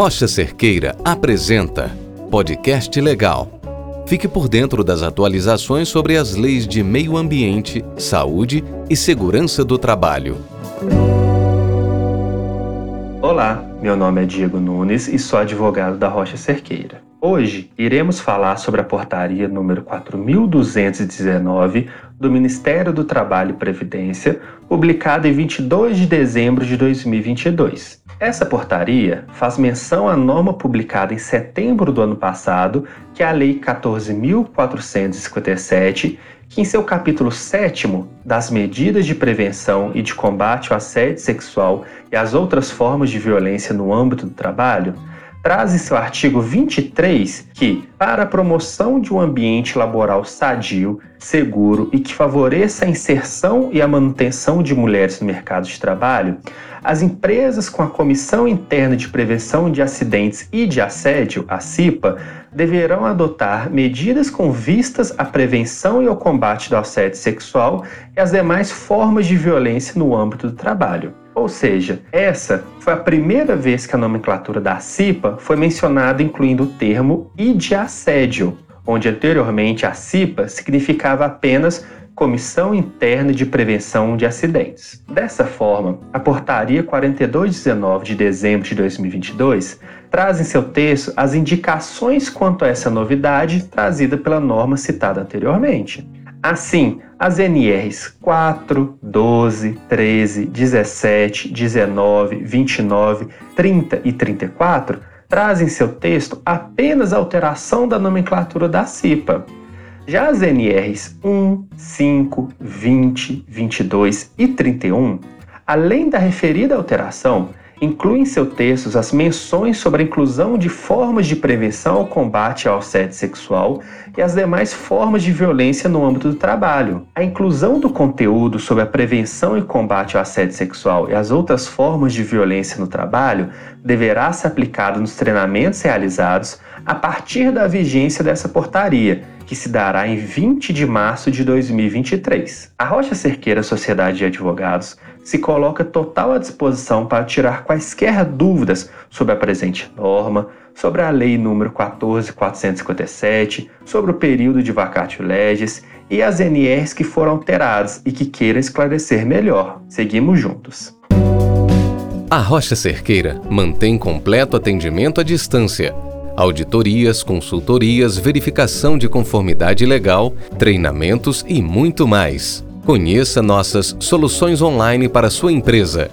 Rocha Cerqueira apresenta Podcast Legal. Fique por dentro das atualizações sobre as leis de meio ambiente, saúde e segurança do trabalho. Olá, meu nome é Diego Nunes e sou advogado da Rocha Cerqueira. Hoje iremos falar sobre a portaria número 4219 do Ministério do Trabalho e Previdência, publicada em 22 de dezembro de 2022. Essa portaria faz menção à norma publicada em setembro do ano passado, que é a Lei 14.457, que em seu capítulo 7 das medidas de prevenção e de combate ao assédio sexual e às outras formas de violência no âmbito do trabalho, traz em seu artigo 23 que, para a promoção de um ambiente laboral sadio, seguro e que favoreça a inserção e a manutenção de mulheres no mercado de trabalho, as empresas com a Comissão Interna de Prevenção de Acidentes e de Assédio, a CIPA, deverão adotar medidas com vistas à prevenção e ao combate do assédio sexual e as demais formas de violência no âmbito do trabalho. Ou seja, essa foi a primeira vez que a nomenclatura da CIPA foi mencionada incluindo o termo e de assédio, onde anteriormente a CIPA significava apenas Comissão Interna de Prevenção de Acidentes. Dessa forma, a Portaria 4219 de dezembro de 2022 traz em seu texto as indicações quanto a essa novidade trazida pela norma citada anteriormente. Assim, as NRs 4, 12, 13, 17, 19, 29, 30 e 34 trazem em seu texto apenas a alteração da nomenclatura da CIPA. Já as NRs 1, 5, 20, 22 e 31, além da referida alteração, inclui em seu texto as menções sobre a inclusão de formas de prevenção ao combate ao assédio sexual e as demais formas de violência no âmbito do trabalho. A inclusão do conteúdo sobre a prevenção e combate ao assédio sexual e as outras formas de violência no trabalho deverá ser aplicada nos treinamentos realizados a partir da vigência dessa portaria que se dará em 20 de março de 2023. A Rocha Cerqueira Sociedade de Advogados se coloca total à disposição para tirar quaisquer dúvidas sobre a presente norma, sobre a Lei número 14457, sobre o período de vacatio legis e as NRs que foram alteradas e que queiram esclarecer melhor. Seguimos juntos. A Rocha Cerqueira mantém completo atendimento à distância auditorias, consultorias, verificação de conformidade legal, treinamentos e muito mais. Conheça nossas soluções online para sua empresa.